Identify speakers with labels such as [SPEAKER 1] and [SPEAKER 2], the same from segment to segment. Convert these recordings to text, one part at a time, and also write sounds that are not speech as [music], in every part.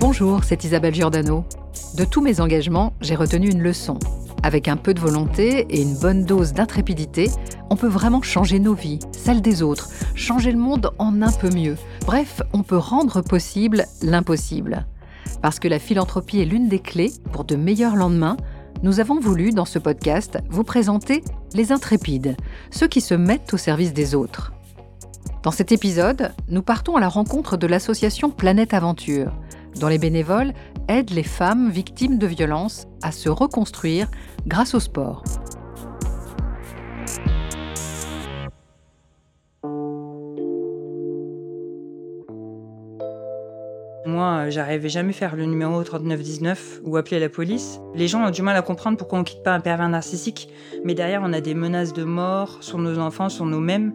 [SPEAKER 1] Bonjour, c'est Isabelle Giordano. De tous mes engagements, j'ai retenu une leçon. Avec un peu de volonté et une bonne dose d'intrépidité, on peut vraiment changer nos vies, celles des autres, changer le monde en un peu mieux. Bref, on peut rendre possible l'impossible. Parce que la philanthropie est l'une des clés pour de meilleurs lendemains, nous avons voulu, dans ce podcast, vous présenter les intrépides, ceux qui se mettent au service des autres. Dans cet épisode, nous partons à la rencontre de l'association Planète Aventure, dont les bénévoles aident les femmes victimes de violences à se reconstruire grâce au sport.
[SPEAKER 2] Moi, euh, j'arrivais jamais à faire le numéro 3919 ou appeler la police. Les gens ont du mal à comprendre pourquoi on quitte pas un pervers narcissique, mais derrière on a des menaces de mort sur nos enfants, sur nous-mêmes.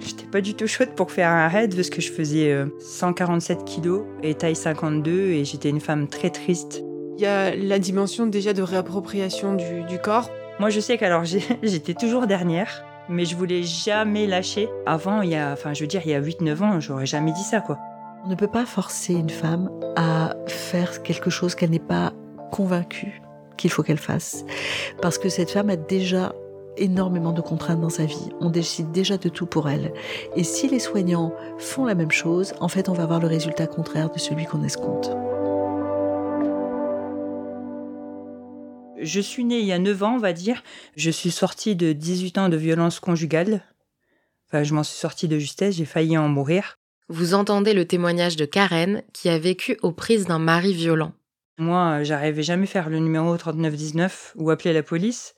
[SPEAKER 2] J'étais pas du tout chouette pour faire un raid parce que je faisais 147 euh, kilos et taille 52 et j'étais une femme très triste.
[SPEAKER 3] Il y a la dimension déjà de réappropriation du, corps.
[SPEAKER 2] Moi je sais qu'alors [laughs] j'étais toujours dernière, mais je voulais jamais lâcher. Avant, il y a, enfin je veux dire, il y a 8-9 ans, j'aurais jamais dit ça quoi.
[SPEAKER 4] On ne peut pas forcer une femme à faire quelque chose qu'elle n'est pas convaincue qu'il faut qu'elle fasse. Parce que cette femme a déjà énormément de contraintes dans sa vie. On décide déjà de tout pour elle. Et si les soignants font la même chose, en fait, on va avoir le résultat contraire de celui qu'on escompte.
[SPEAKER 2] Je suis née il y a 9 ans, on va dire. Je suis sortie de 18 ans de violence conjugale. Enfin, je m'en suis sortie de justesse, j'ai failli en mourir.
[SPEAKER 5] Vous entendez le témoignage de Karen qui a vécu aux prises d'un mari violent.
[SPEAKER 2] Moi, j'arrivais jamais à faire le numéro 3919 ou appeler la police.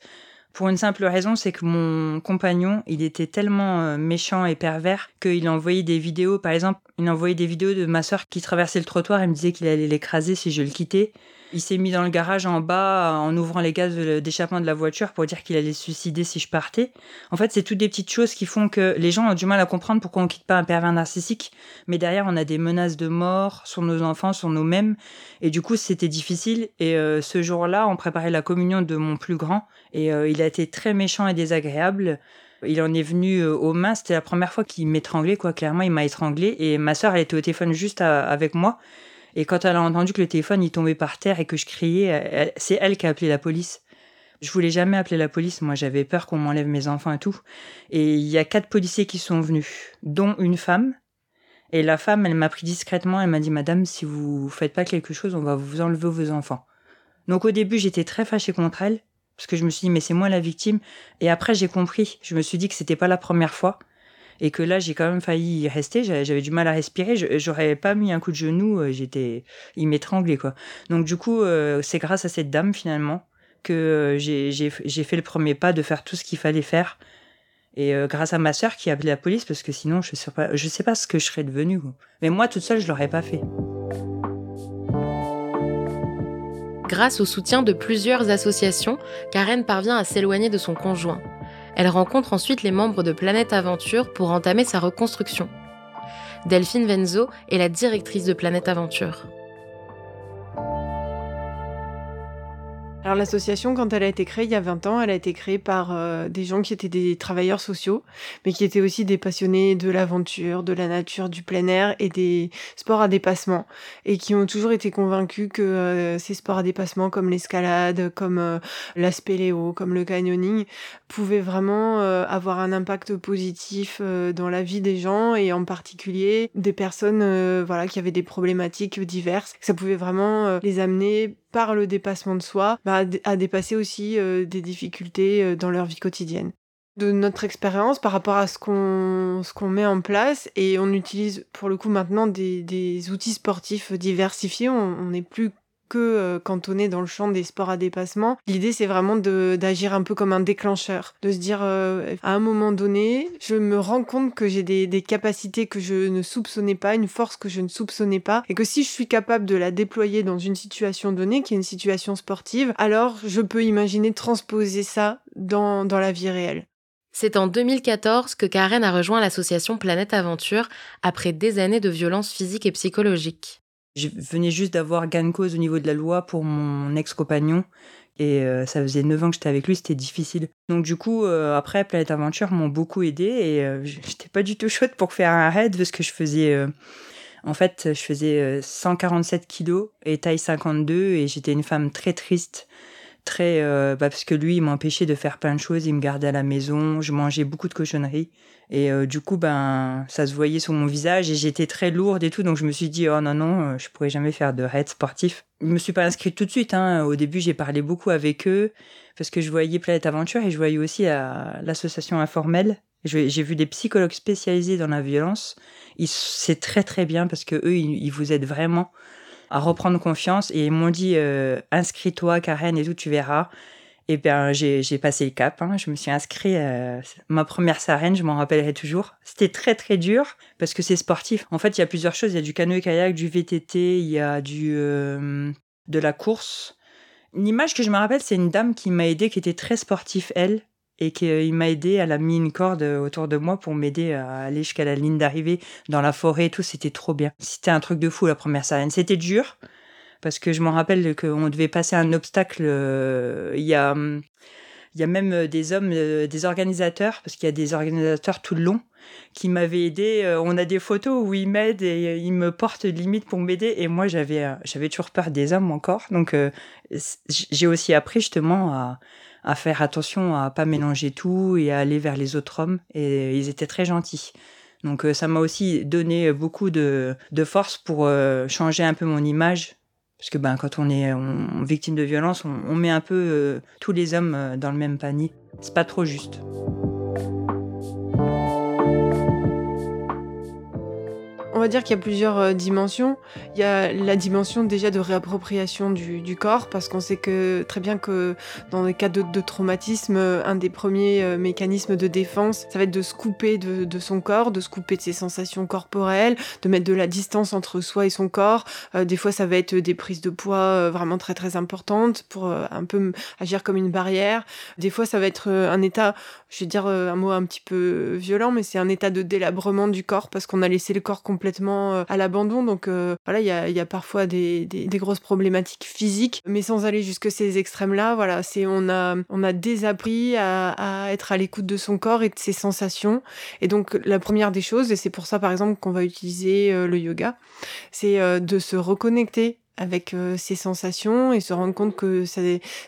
[SPEAKER 2] Pour une simple raison, c'est que mon compagnon, il était tellement euh, méchant et pervers qu'il envoyait des vidéos. Par exemple, il envoyait des vidéos de ma soeur qui traversait le trottoir et me disait qu'il allait l'écraser si je le quittais. Il s'est mis dans le garage en bas en ouvrant les gaz d'échappement de la voiture pour dire qu'il allait se suicider si je partais. En fait, c'est toutes des petites choses qui font que les gens ont du mal à comprendre pourquoi on quitte pas un pervers narcissique. Mais derrière, on a des menaces de mort sur nos enfants, sur nous-mêmes. Et du coup, c'était difficile. Et euh, ce jour-là, on préparait la communion de mon plus grand. Et euh, il a été très méchant et désagréable. Il en est venu euh, aux mains. C'était la première fois qu'il m'étranglait, quoi. Clairement, il m'a étranglé. Et ma sœur, elle était au téléphone juste avec moi. Et quand elle a entendu que le téléphone il tombait par terre et que je criais, c'est elle qui a appelé la police. Je voulais jamais appeler la police, moi j'avais peur qu'on m'enlève mes enfants et tout. Et il y a quatre policiers qui sont venus, dont une femme. Et la femme, elle m'a pris discrètement, elle m'a dit Madame, si vous faites pas quelque chose, on va vous enlever vos enfants. Donc au début, j'étais très fâchée contre elle, parce que je me suis dit, mais c'est moi la victime. Et après, j'ai compris. Je me suis dit que c'était pas la première fois et que là j'ai quand même failli y rester. J'avais du mal à respirer. J'aurais pas mis un coup de genou euh, j'étais il m'étranglait quoi. Donc du coup euh, c'est grâce à cette dame finalement que euh, j'ai fait le premier pas de faire tout ce qu'il fallait faire. Et grâce à ma sœur qui a appelé la police parce que sinon je sais pas je sais pas ce que je serais devenue mais moi toute seule je l'aurais pas fait.
[SPEAKER 5] Grâce au soutien de plusieurs associations, Karen parvient à s'éloigner de son conjoint. Elle rencontre ensuite les membres de Planète Aventure pour entamer sa reconstruction. Delphine Venzo est la directrice de Planète Aventure.
[SPEAKER 3] Alors l'association, quand elle a été créée il y a 20 ans, elle a été créée par euh, des gens qui étaient des travailleurs sociaux, mais qui étaient aussi des passionnés de l'aventure, de la nature, du plein air et des sports à dépassement, et qui ont toujours été convaincus que euh, ces sports à dépassement comme l'escalade, comme euh, la spéléo, comme le canyoning, pouvaient vraiment avoir un impact positif dans la vie des gens, et en particulier des personnes voilà, qui avaient des problématiques diverses. Ça pouvait vraiment les amener par le dépassement de soi, bah, à dépasser aussi euh, des difficultés euh, dans leur vie quotidienne. De notre expérience par rapport à ce qu'on met en place et on utilise pour le coup maintenant des, des outils sportifs diversifiés. On n'est plus que euh, cantonné dans le champ des sports à dépassement. L'idée, c'est vraiment d'agir un peu comme un déclencheur, de se dire euh, à un moment donné, je me rends compte que j'ai des, des, capacités que je ne soupçonnais pas, une force que je ne soupçonnais pas, et que si je suis capable de la déployer dans une situation donnée, qui est une situation sportive, alors je peux imaginer transposer ça dans, dans la vie réelle.
[SPEAKER 5] C'est en 2014 que Karen a rejoint l'association Planète Aventure après des années de violences physiques et psychologiques.
[SPEAKER 2] Je venais juste d'avoir gain de cause au niveau de la loi pour mon ex-compagnon. Et euh, ça faisait 9 ans que j'étais avec lui, c'était difficile. Donc du coup, euh, après, Planète Aventure m'ont beaucoup aidé et euh, [laughs] j'étais pas du tout chouette pour faire un raid parce que je faisais En fait, je faisais 147 kilos et taille 52 et j'étais une femme très triste très bah, parce que lui il m'empêchait de faire plein de choses il me gardait à la maison je mangeais beaucoup de cochonneries. Et du coup ben ça se voyait sur mon visage et j'étais très lourde et tout donc je me suis dit oh non non je pourrais jamais faire de raid sportif. Je me suis pas inscrite tout de suite hein. au début j'ai parlé beaucoup avec eux parce que je voyais Planète Aventure et je voyais aussi l'association informelle. J'ai vu des psychologues spécialisés dans la violence. C'est très très bien parce que eux ils vous aident vraiment à reprendre confiance et ils m'ont dit euh, inscris-toi Karen et tout tu verras. Et bien j'ai passé le cap hein. je me suis inscrit euh, ma première sarène je m'en rappellerai toujours. C'était très très dur parce que c'est sportif. En fait il y a plusieurs choses. Il y a du canoë kayak du VTT il y a du euh, de la course. Une image que je me rappelle c'est une dame qui m'a aidé qui était très sportive elle et qu'il m'a aidé, elle a mis une corde autour de moi pour m'aider à aller jusqu'à la ligne d'arrivée dans la forêt et tout, c'était trop bien. C'était un truc de fou la première scène. C'était dur, parce que je me rappelle qu'on devait passer un obstacle, euh, il y a... Il y a même des hommes, euh, des organisateurs, parce qu'il y a des organisateurs tout le long, qui m'avaient aidé. Euh, on a des photos où ils m'aident et ils me portent limite pour m'aider. Et moi, j'avais toujours peur des hommes encore. Donc, j'ai aussi appris justement à, à faire attention à pas mélanger tout et à aller vers les autres hommes. Et ils étaient très gentils. Donc euh, ça m'a aussi donné beaucoup de, de force pour euh, changer un peu mon image. Parce que ben, quand on est victime de violence, on, met un peu euh, tous les hommes dans le même panier. C'est pas trop juste.
[SPEAKER 3] On va dire qu'il y a plusieurs euh, dimensions. Il y a la dimension déjà de réappropriation du, corps, parce qu'on sait que très bien que dans les cas de, traumatisme, un des premiers euh, mécanismes de défense, ça va être de se couper de, son corps, de se couper de ses sensations corporelles, de mettre de la distance entre soi et son corps. Euh, des fois, ça va être des prises de poids vraiment très très importantes pour un peu agir comme une barrière. Des fois, ça va être un état, je vais dire un mot un petit peu violent, mais c'est un état de délabrement du corps parce qu'on a laissé le corps complètement euh, à l'abandon. Donc euh, voilà, il y a, parfois des, grosses problématiques physiques, mais sans aller jusque ces extrêmes-là. Voilà, c'est on a on a désappris à, à être à l'écoute de son corps et de ses sensations. Et donc la première des choses, et c'est pour ça par exemple qu'on va utiliser euh, le yoga, c'est de se reconnecter avec ses sensations et se rendre compte que ça,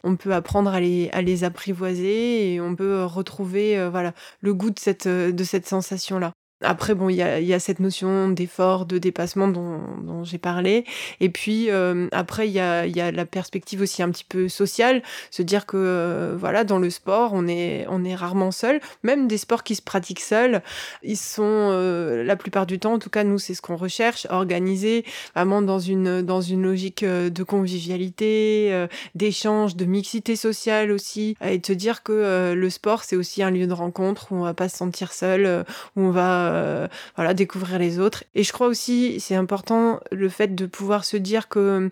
[SPEAKER 3] on peut apprendre à les, à les apprivoiser et on peut retrouver voilà le goût de cette, de cette sensation là. Après, bon, il y a, y a, cette notion d'effort, de dépassement dont, dont j'ai parlé. Et puis, euh, après, il y a, y a la perspective aussi un petit peu sociale, se dire que, euh, voilà, dans le sport, on est, on est rarement seul. Même des sports qui se pratiquent seuls, ils sont, euh, la plupart du temps, en tout cas, nous, c'est ce qu'on recherche, organisés vraiment dans une, dans une logique de convivialité, d'échange, de mixité sociale aussi. Et de se dire que le sport, c'est aussi un lieu de rencontre où on va pas se sentir seul, où on va euh, voilà, découvrir les autres. Et je crois aussi, c'est important le fait de pouvoir se dire que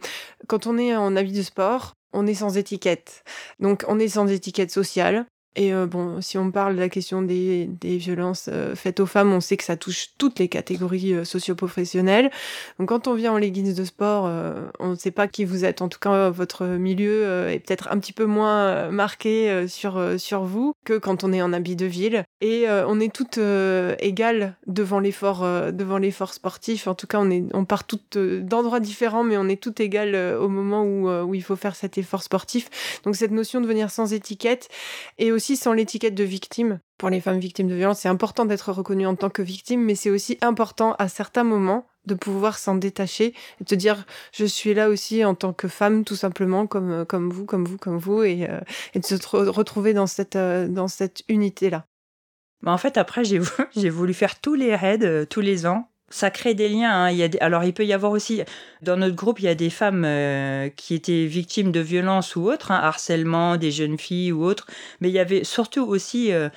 [SPEAKER 3] quand on est en habit de sport, on est sans étiquette. Donc on est sans étiquette sociale. Et euh, bon, si on parle de la question des, des violences euh, faites aux femmes, on sait que ça touche toutes les catégories euh, socioprofessionnelles. Donc quand on vient en leggings de sport, on ne sait pas qui vous êtes. En tout cas, votre milieu est peut-être un petit peu moins marqué sur, sur vous que quand on est en habit de ville. Et on est toutes égales devant l'effort devant l'effort sportif. En tout cas, on, est, on part toutes d'endroits différents, mais on est toutes égales au moment où, où il faut faire cet effort sportif. Donc cette notion de venir sans étiquette et aussi sans l'étiquette de victime. Pour les femmes victimes de violence, c'est important d'être reconnue en tant que victime, mais c'est aussi important à certains moments de pouvoir s'en détacher et de dire je suis là aussi en tant que femme tout simplement comme comme vous comme vous comme vous et, euh, de se retrouver dans cette euh, dans cette unité là.
[SPEAKER 2] Bah en fait après [laughs] j'ai voulu faire tous les raids euh, tous les ans ça crée des liens. Hein. Il y a Alors, il peut y avoir aussi, dans notre groupe, il y a des femmes euh, qui étaient victimes de violences ou autres, hein, harcèlement, des jeunes filles ou autres. Mais il y avait surtout aussi, euh,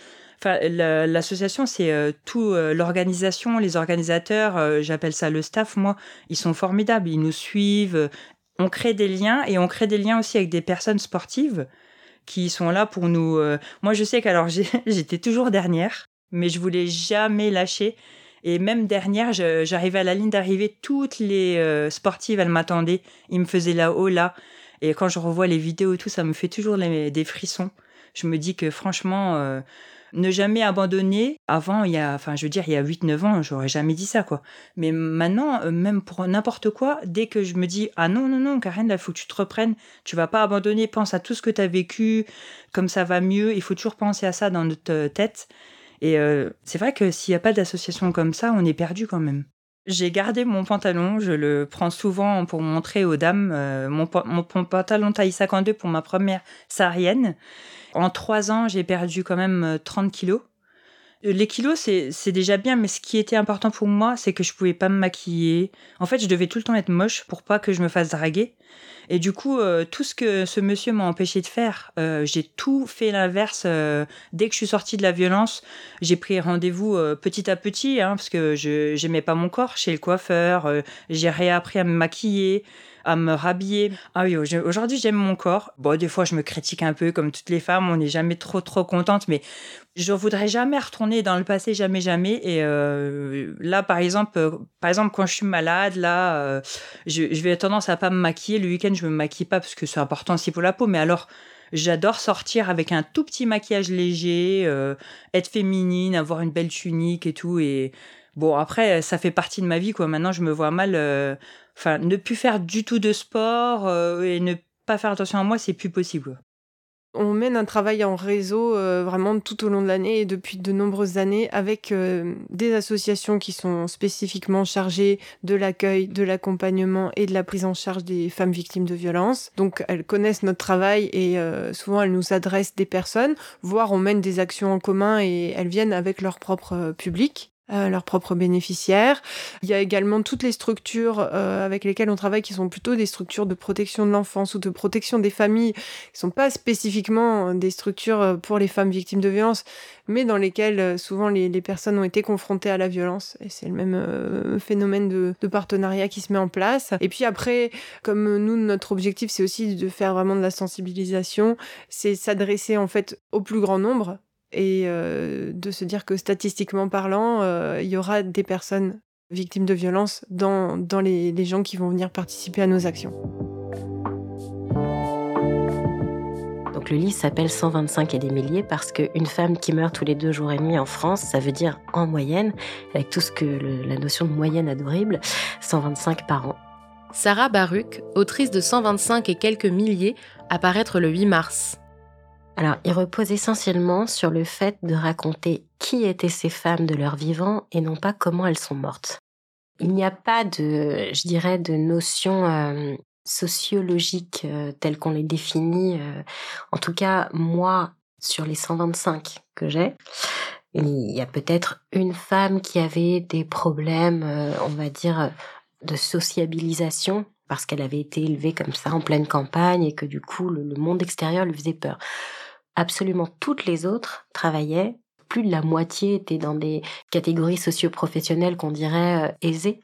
[SPEAKER 2] l'association, c'est euh, tout l'organisation, les organisateurs, j'appelle ça le staff, moi, ils sont formidables. Ils nous suivent. On crée des liens et on crée des liens aussi avec des personnes sportives qui sont là pour nous. Moi, je sais qu'alors, [laughs] j'étais toujours dernière, mais je voulais jamais lâcher. Et même dernière, j'arrivais à la ligne d'arrivée, toutes les euh, sportives, elles m'attendaient. Ils me faisaient là-haut, là. Et quand je revois les vidéos et tout, ça me fait toujours des frissons. Je me dis que franchement, euh, ne jamais abandonner. Avant, il y a, enfin, je veux dire, il y a 8-9 ans, j'aurais jamais dit ça, quoi. Mais maintenant, euh, même pour n'importe quoi, dès que je me dis, ah non, non, non, Karen, il faut que tu te reprennes, tu vas pas abandonner, pense à tout ce que tu as vécu, comme ça va mieux, il faut toujours penser à ça dans notre tête. Et euh, c'est vrai que s'il n'y a pas d'association comme ça, on est perdu quand même. J'ai gardé mon pantalon, je le prends souvent pour montrer aux dames. mon, mon, pantalon taille 52 pour ma première saharienne. En trois ans, j'ai perdu quand même 30 euh, kilos. Euh, les kilos, c'est déjà bien, mais ce qui était important pour moi, c'est que je pouvais pas me maquiller. En fait, je devais tout le temps être moche pour pas que je me fasse draguer. Et du coup, euh, tout ce que ce monsieur m'a empêché de faire, j'ai tout fait l'inverse. dès que je suis sortie de la violence, j'ai pris rendez-vous petit à petit, hein, parce que je n'aimais pas mon corps chez le coiffeur. j'ai réappris à me maquiller à me rhabiller. Ah oui, aujourd'hui j'aime mon corps. Bon, des fois je me critique un peu comme toutes les femmes, on n'est jamais trop trop contente, mais je voudrais jamais retourner dans le passé, jamais jamais. Et euh, là, par exemple, euh, par exemple quand je suis malade, là, euh, je, je, vais tendance à pas me maquiller. Le week-end, je me maquille pas parce que c'est important aussi pour la peau, mais alors. J'adore sortir avec un tout petit maquillage léger, être féminine, avoir une belle tunique et tout. Et bon, après, ça fait partie de ma vie, quoi. Maintenant, je me vois mal enfin, ne plus faire du tout de sport euh, et ne pas faire attention à moi, c'est plus possible.
[SPEAKER 3] On mène un travail en réseau euh, vraiment tout au long de l'année et depuis de nombreuses années avec euh, des associations qui sont spécifiquement chargées de l'accueil, de l'accompagnement et de la prise en charge des femmes victimes de violences. Donc elles connaissent notre travail et souvent elles nous adressent des personnes, voire on mène des actions en commun et elles viennent avec leur propre public. Euh, leurs propres bénéficiaires. Il y a également toutes les structures euh, avec lesquelles on travaille qui sont plutôt des structures de protection de l'enfance ou de protection des familles, qui sont pas spécifiquement des structures euh, pour les femmes victimes de violences, mais dans lesquelles souvent les, personnes ont été confrontées à la violence. Et c'est le même phénomène de, de, partenariat qui se met en place. Et puis après, comme nous, notre objectif, c'est aussi de faire vraiment de la sensibilisation, c'est s'adresser en fait au plus grand nombre et euh, de se dire que statistiquement parlant, euh, il y aura des personnes victimes de violences dans, dans les, les, gens qui vont venir participer à nos actions.
[SPEAKER 6] Donc le livre s'appelle 125 et des milliers parce qu'une femme qui meurt tous les deux jours et demi en France, ça veut dire en moyenne, avec tout ce que la notion de moyenne a d'horrible, 125 par an.
[SPEAKER 5] Sarah Baruch, autrice de 125 et quelques milliers, apparaître le 8 mars.
[SPEAKER 6] Alors, il repose essentiellement sur le fait de raconter qui étaient ces femmes de leur vivant et non pas comment elles sont mortes. Il n'y a pas de, je dirais, de notion euh, sociologique euh, telle qu'on les définit. Euh. en tout cas, moi, sur les 125 que j'ai, il y a peut-être une femme qui avait des problèmes, on va dire, de sociabilisation parce qu'elle avait été élevée comme ça en pleine campagne et que du coup le monde extérieur lui faisait peur absolument toutes les autres travaillaient. Plus de la moitié étaient dans des catégories socio-professionnelles qu'on dirait euh, aisées.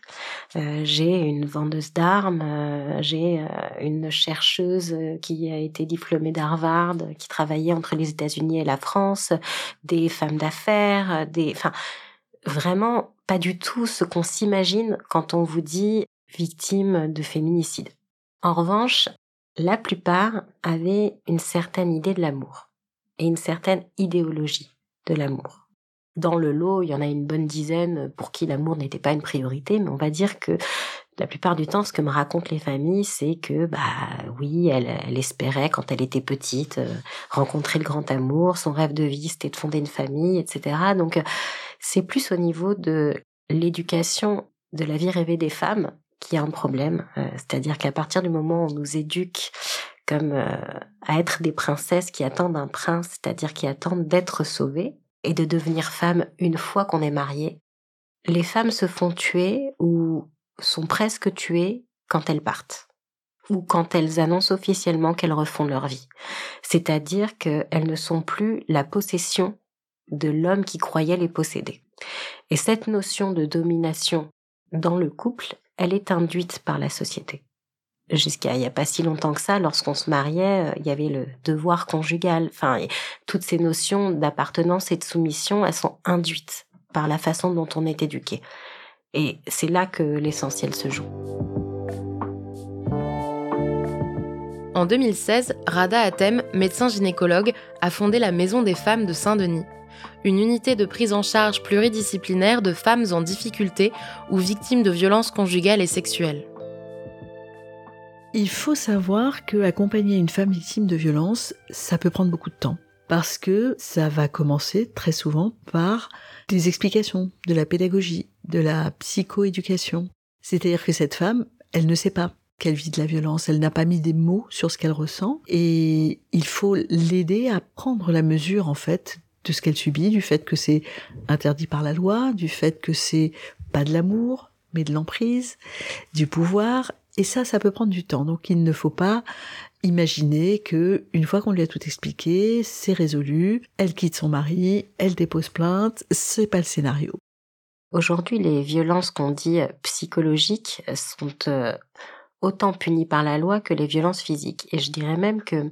[SPEAKER 6] Euh, j'ai une vendeuse d'armes, euh, j'ai une chercheuse qui a été diplômée d'Harvard, qui travaillait entre les États-Unis et la France, des femmes d'affaires, des, enfin, vraiment pas du tout ce qu'on s'imagine quand on vous dit victime de féminicide. En revanche, la plupart avaient une certaine idée de l'amour et une certaine idéologie de l'amour. Dans le lot, il y en a une bonne dizaine pour qui l'amour n'était pas une priorité, mais on va dire que la plupart du temps, ce que me racontent les familles, c'est que, bah oui, elle, elle espérait quand elle était petite euh, rencontrer le grand amour, son rêve de vie c'était de fonder une famille, etc. Donc euh, c'est plus au niveau de l'éducation de la vie rêvée des femmes qui a un problème. Euh, c'est-à-dire qu'à partir du moment où on nous éduque comme euh, à être des princesses qui attendent un prince, c'est-à-dire qui attendent d'être sauvées et de devenir femme une fois qu'on est marié. Les femmes se font tuer ou sont presque tuées quand elles partent ou quand elles annoncent officiellement qu'elles refont leur vie. C'est-à-dire qu'elles ne sont plus la possession de l'homme qui croyait les posséder. Et cette notion de domination dans le couple, elle est induite par la société jusqu'à il n'y a pas si longtemps que ça, lorsqu'on se mariait, euh, il y avait le devoir conjugal. Enfin, toutes ces notions d'appartenance et de soumission, elles sont induites par la façon dont on est éduqué. Et c'est là que l'essentiel se joue.
[SPEAKER 5] En 2016, Rada Atem, médecin gynécologue, a fondé la Maison des femmes de Saint-Denis. une unité de prise en charge pluridisciplinaire de femmes en difficulté ou victimes de violences conjugales et sexuelles.
[SPEAKER 4] Il faut savoir que accompagner une femme victime de violence, ça peut prendre beaucoup de temps. Parce que ça va commencer très souvent par des explications, de la pédagogie, de la psychoéducation. C'est-à-dire que cette femme, elle ne sait pas qu'elle vit de la violence, elle n'a pas mis des mots sur ce qu'elle ressent. Et il faut l'aider à prendre la mesure en fait de ce qu'elle subit, du fait que c'est interdit par la loi, du fait que c'est pas de l'amour, mais de l'emprise, du pouvoir et ça ça peut prendre du temps. Donc il ne faut pas imaginer que une fois qu'on lui a tout expliqué, c'est résolu, elle quitte son mari, elle dépose plainte, c'est pas le scénario.
[SPEAKER 6] Aujourd'hui, les violences qu'on dit psychologiques sont euh, autant punies par la loi que les violences physiques. Et je dirais même que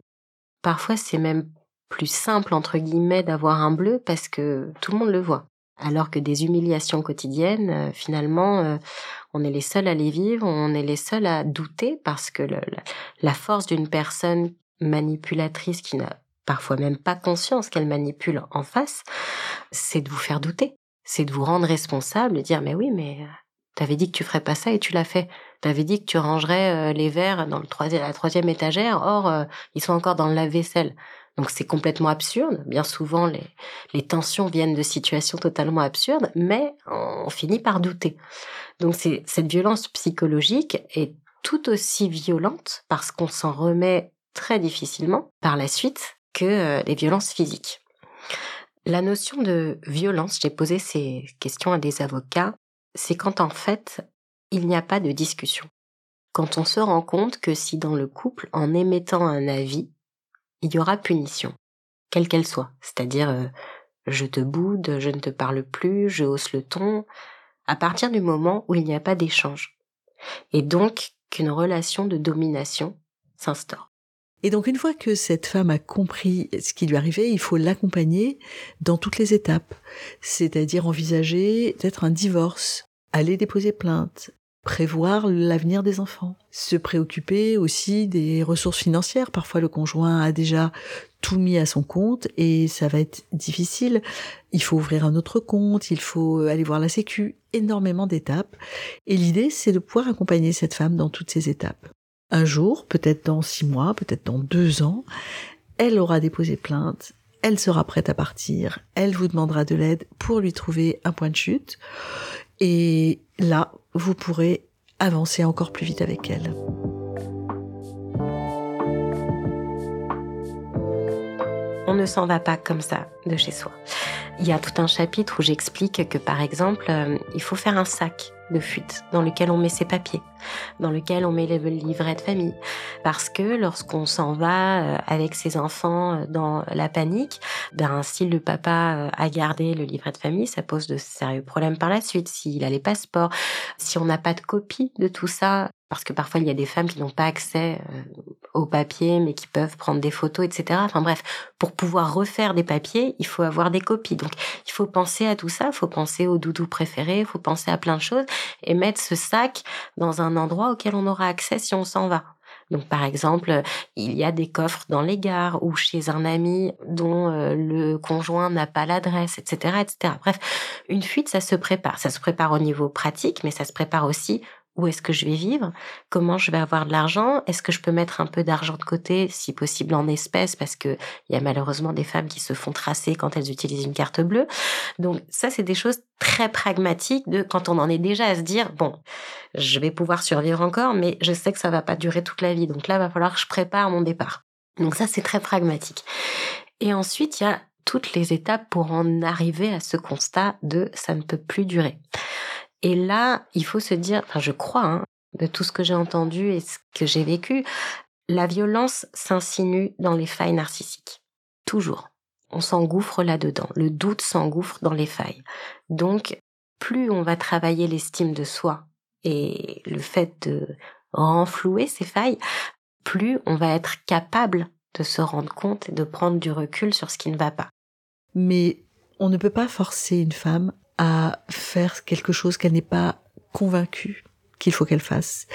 [SPEAKER 6] parfois c'est même plus simple, entre guillemets, d'avoir un bleu parce que tout le monde le voit. Alors que des humiliations quotidiennes, euh, finalement, euh, on est les seuls à les vivre, on est les seuls à douter parce que la force d'une personne manipulatrice qui n'a parfois même pas conscience qu'elle manipule en face, c'est de vous faire douter, c'est de vous rendre responsable et dire mais oui mais euh, t'avais dit que tu ferais pas ça et tu l'as fait. T'avais dit que tu rangerais les verres dans le troisième, la troisième étagère, or ils sont encore dans le lave-vaisselle. Donc c'est complètement absurde. Bien souvent, les, tensions viennent de situations totalement absurdes, mais on finit par douter. Donc cette violence psychologique est tout aussi violente parce qu'on s'en remet très difficilement par la suite que euh, les violences physiques. La notion de violence, j'ai posé ces questions à des avocats, c'est quand en fait il n'y a pas de discussion. Quand on se rend compte que si dans le couple, en émettant un avis, il y aura punition, quelle qu'elle soit. C'est-à-dire, euh, je te boude, je ne te parle plus, je hausse le ton, à partir du moment où il n'y a pas d'échange. Et donc qu'une relation de domination s'instaure.
[SPEAKER 4] Et donc une fois que cette femme a compris ce qui lui arrivait, il faut l'accompagner dans toutes les étapes, c'est-à-dire envisager peut-être un divorce, aller déposer plainte, prévoir l'avenir des enfants, se préoccuper aussi des ressources financières. Parfois le conjoint a déjà tout mis à son compte et ça va être difficile. Il faut ouvrir un autre compte, il faut aller voir la sécu, énormément d'étapes. Et l'idée, c'est de pouvoir accompagner cette femme dans toutes ces étapes. Un jour, peut-être dans six mois, peut-être dans deux ans, elle aura déposé plainte, elle sera prête à partir, elle vous demandera de l'aide pour lui trouver un point de chute. Et là, vous pourrez avancer encore plus vite avec elle.
[SPEAKER 6] On ne s'en va pas comme ça de chez soi. Il y a tout un chapitre où j'explique que par exemple, euh, il faut faire un sac de fuite dans lequel on met ses papiers, dans lequel on met le livret de famille. Parce que lorsqu'on s'en va euh, avec ses enfants euh, dans la panique, ben, si le papa euh, a gardé le livret de famille, ça pose de sérieux problèmes par la suite. S'il a les passeports, si on n'a pas de copie de tout ça, parce que parfois il y a des femmes qui n'ont pas accès aux papiers, mais qui peuvent prendre des photos, etc. Enfin bref, pour pouvoir refaire des papiers, il faut avoir des copies. Donc il faut penser à tout ça, il faut penser au doudou préféré, il faut penser à plein de choses et mettre ce sac dans un endroit auquel on aura accès si on s'en va. Donc par exemple, il y a des coffres dans les gares ou chez un ami dont euh, le conjoint n'a pas l'adresse, etc., etc. Bref, une fuite, ça se prépare. Ça se prépare au niveau pratique, mais ça se prépare aussi où est-ce que je vais vivre, comment je vais avoir de l'argent, est-ce que je peux mettre un peu d'argent de côté, si possible en espèces, parce que il y a malheureusement des femmes qui se font tracer quand elles utilisent une carte bleue. Donc ça, c'est des choses très pragmatiques de quand on en est déjà à se dire bon, je vais pouvoir survivre encore, mais je sais que ça va pas durer toute la vie. Donc là, va falloir que je prépare mon départ. Donc ça, c'est très pragmatique. Et ensuite, il y a toutes les étapes pour en arriver à ce constat de ça ne peut plus durer. Et là, il faut se dire, enfin je crois, hein, de tout ce que j'ai entendu et ce que j'ai vécu, la violence s'insinue dans les failles narcissiques. Toujours. On s'engouffre là-dedans. Le doute s'engouffre dans les failles. Donc, plus on va travailler l'estime de soi et le fait de renflouer ces failles, plus on va être capable de se rendre compte et de prendre du recul sur ce qui ne va pas.
[SPEAKER 4] Mais on ne peut pas forcer une femme à faire quelque chose qu'elle n'est pas convaincue qu'il faut qu'elle fasse.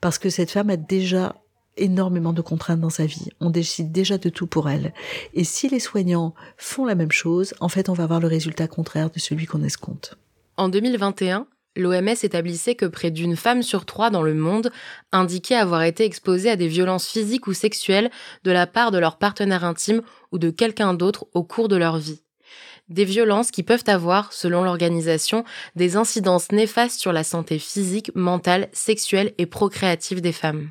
[SPEAKER 4] Parce que cette femme a déjà énormément de contraintes dans sa vie. On décide déjà de tout pour elle. Et si les soignants font la même chose, en fait, on va avoir le résultat contraire de celui qu'on escompte.
[SPEAKER 5] En 2021, l'OMS établissait que près d'une femme sur trois dans le monde indiquait avoir été exposée à des violences physiques ou sexuelles de la part de leur partenaire intime ou de quelqu'un d'autre au cours de leur vie. Des violences qui peuvent avoir, selon l'organisation, des incidences néfastes sur la santé physique, mentale, sexuelle et procréative des femmes.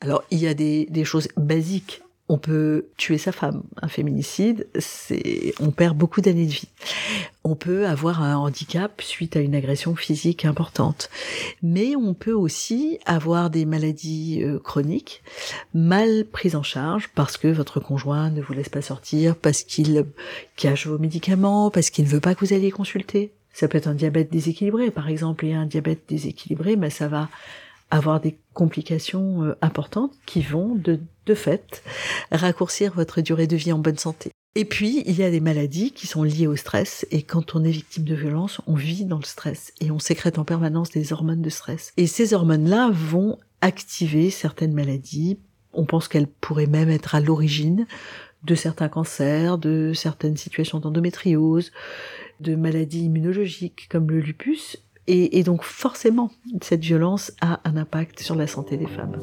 [SPEAKER 4] Alors, il y a des, choses basiques on peut tuer sa femme. Un féminicide, c'est, on perd beaucoup d'années de vie. On peut avoir un handicap suite à une agression physique importante. Mais on peut aussi avoir des maladies euh, chroniques mal prises en charge parce que votre conjoint ne vous laisse pas sortir, parce qu'il cache vos médicaments, parce qu'il ne veut pas que vous alliez consulter. Ça peut être un diabète déséquilibré, par exemple, et un diabète déséquilibré, mais ça va avoir des complications euh, importantes qui vont de, de fait raccourcir votre durée de vie en bonne santé. Et puis, il y a des maladies qui sont liées au stress, et quand on est victime de violence, on vit dans le stress, et on sécrète en permanence des hormones de stress. Et ces hormones-là vont activer certaines maladies. On pense qu'elles pourraient même être à l'origine de certains cancers, de certaines situations d'endométriose, de maladies immunologiques comme le lupus, et, donc forcément, cette violence a un impact sur la santé des femmes.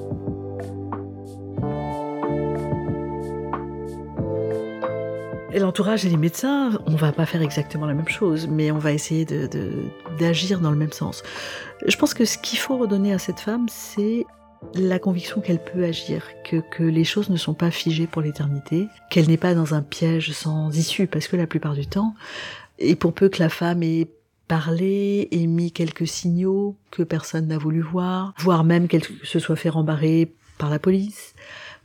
[SPEAKER 4] Et l'entourage et les médecins, on va pas faire exactement la même chose, mais on va essayer d'agir dans le même sens. Je pense que ce qu'il faut redonner à cette femme, c'est la conviction qu'elle peut agir, que, que les choses ne sont pas figées pour l'éternité, qu'elle n'est pas dans un piège sans issue, parce que la plupart du temps, et pour peu que la femme ait parlé, émis quelques signaux que personne n'a voulu voir, voire même qu'elle se soit fait rembarrer par la police,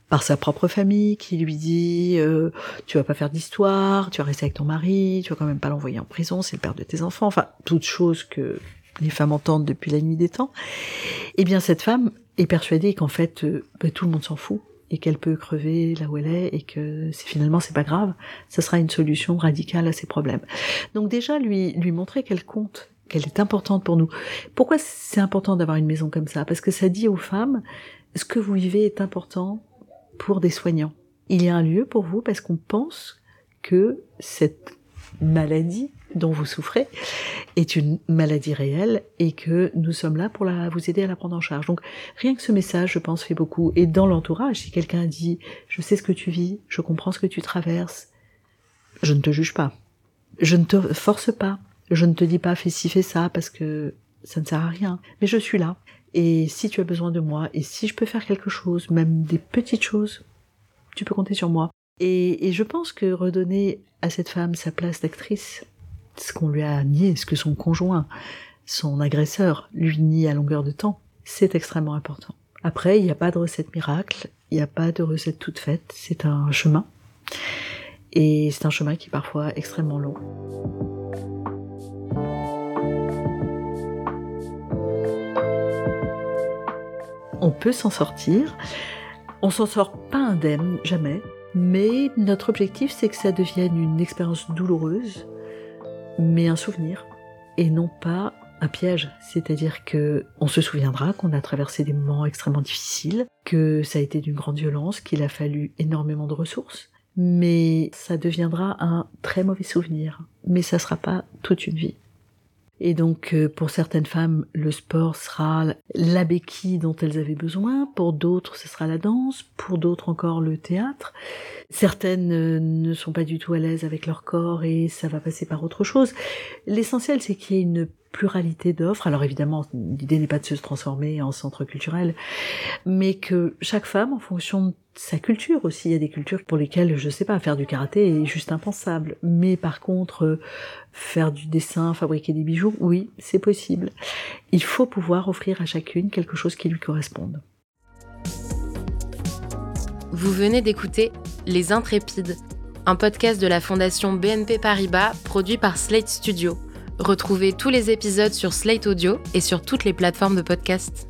[SPEAKER 4] par sa propre famille qui lui dit euh, tu vas pas faire d'histoire, tu vas rester avec ton mari, tu vas quand même pas l'envoyer en prison, c'est le père de tes enfants, enfin toutes choses que les femmes entendent depuis la nuit des temps. Eh bien cette femme est persuadée qu'en fait euh, ben, tout le monde s'en fout et qu'elle peut crever là où elle est et que c'est finalement c'est pas grave, ça sera une solution radicale à ses problèmes. Donc déjà lui lui montrer qu'elle compte, qu'elle est importante pour nous. Pourquoi c'est important d'avoir une maison comme ça? Parce que ça dit aux femmes ce que vous vivez est important pour des soignants. Il y a un lieu pour vous parce qu'on pense que cette maladie dont vous souffrez est une maladie réelle et que nous sommes là pour la, vous aider à la prendre en charge. Donc rien que ce message, je pense, fait beaucoup. Et dans l'entourage, si quelqu'un dit je sais ce que tu vis, je comprends ce que tu traverses, je ne te juge pas, je ne te force pas, je ne te dis pas fais ci fais ça parce que ça ne sert à rien, mais je suis là. Et si tu as besoin de moi, et si je peux faire quelque chose, même des petites choses, tu peux compter sur moi. Et, et je pense que redonner à cette femme sa place d'actrice, ce qu'on lui a nié, ce que son conjoint, son agresseur, lui nie à longueur de temps, c'est extrêmement important. Après, il n'y a pas de recette miracle, il n'y a pas de recette toute faite, c'est un chemin. Et c'est un chemin qui est parfois extrêmement long. On peut s'en sortir. On s'en sort pas indemne, jamais. Mais notre objectif, c'est que ça devienne une expérience douloureuse, mais un souvenir et non pas un piège. C'est-à-dire que on se souviendra qu'on a traversé des moments extrêmement difficiles, que ça a été d'une grande violence, qu'il a fallu énormément de ressources, mais ça deviendra un très mauvais souvenir. Mais ça sera pas toute une vie. Et donc, euh, pour certaines femmes, le sport sera la béquille dont elles avaient besoin. Pour d'autres, ce sera la danse. Pour d'autres encore, le théâtre. Certaines euh, ne sont pas du tout à l'aise avec leur corps et ça va passer par autre chose. L'essentiel, c'est qu'il y ait une pluralité d'offres. Alors évidemment, l'idée n'est pas de se transformer en centre culturel, mais que chaque femme, en fonction de sa culture aussi, il y a des cultures pour lesquelles, je sais pas, faire du karaté est juste impensable. Mais par contre, faire du dessin, fabriquer des bijoux, oui, c'est possible. Il faut pouvoir offrir à chacune quelque chose qui lui corresponde.
[SPEAKER 5] Vous venez d'écouter Les Intrépides, un podcast de la Fondation BNP Paribas produit par Slate Studio. Retrouvez tous les épisodes sur Slate Audio et sur toutes les plateformes de podcast.